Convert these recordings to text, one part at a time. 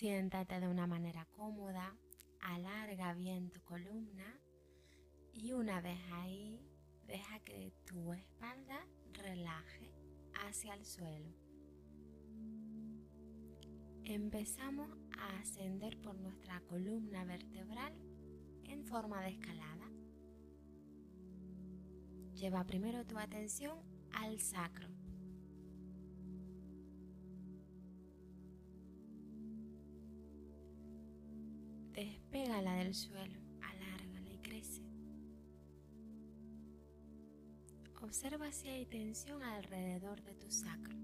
Siéntate de una manera cómoda, alarga bien tu columna y una vez ahí deja que tu espalda relaje hacia el suelo. Empezamos a ascender por nuestra columna vertebral en forma de escalada. Lleva primero tu atención al sacro. Despégala del suelo, alárgala y crece. Observa si hay tensión alrededor de tu sacro.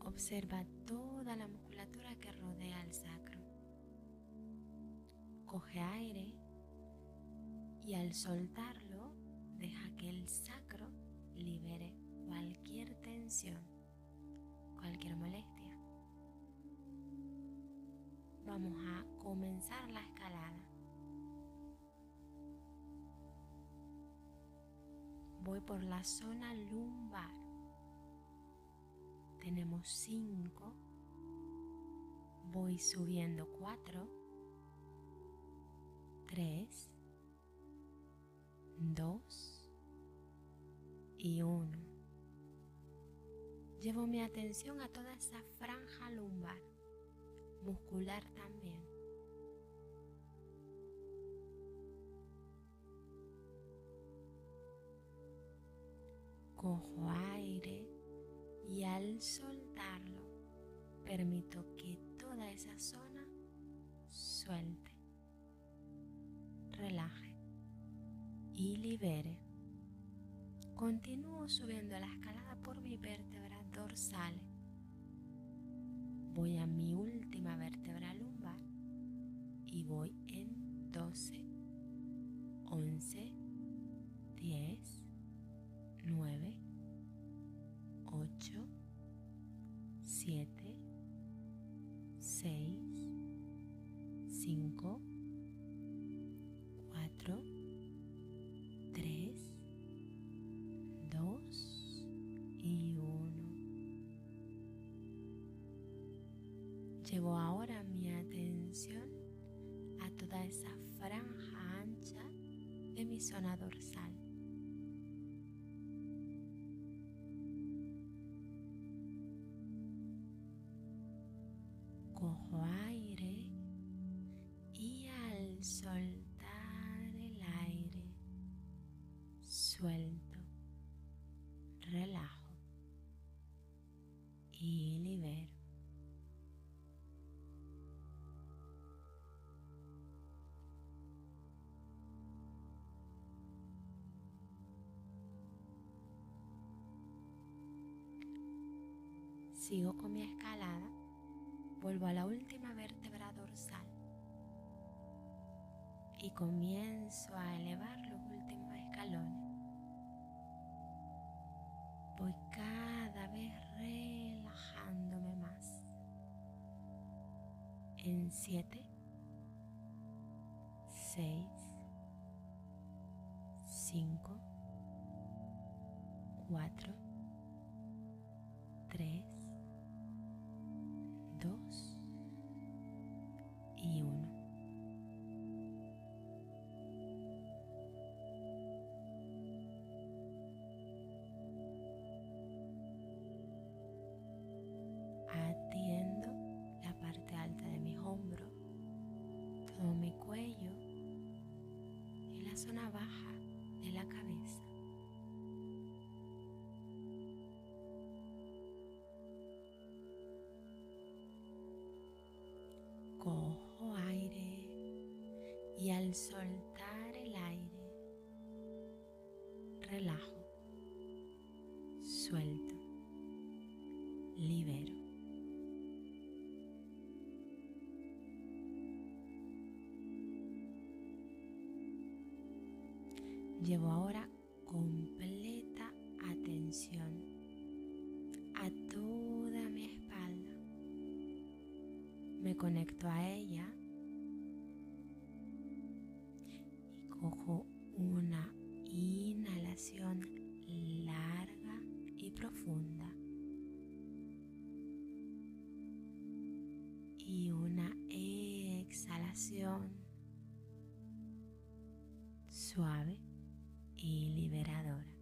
Observa toda la musculatura que rodea el sacro. Coge aire y al soltarlo que el sacro libere cualquier tensión, cualquier molestia. Vamos a comenzar la escalada. Voy por la zona lumbar. Tenemos 5, voy subiendo 4, 3, 2 y 1. Llevo mi atención a toda esa franja lumbar, muscular también. Cojo aire y al soltarlo permito que toda esa zona suelte, relaje y libere. Continúo subiendo la escalada por mi vértebra dorsal. Voy a mi última vértebra lumbar y voy en 12, 11, 10, 9, 8, 7, 6, esa franja ancha de mi zona dorsal. cojo aire y al soltar el aire suelto, Sigo con mi escalada vuelvo a la última vértebra dorsal y comienzo a elevar los últimos escalones. Voy cada vez relajándome más. En 7, 6, 5, 4, dos y uno. Atiendo la parte alta de mis hombros, todo mi cuello y la zona baja y al soltar el aire relajo, suelto, libero. Llevo ahora completa atención a toda mi espalda me conecto a ella Cojo una inhalación larga y profunda y una exhalación suave y liberadora.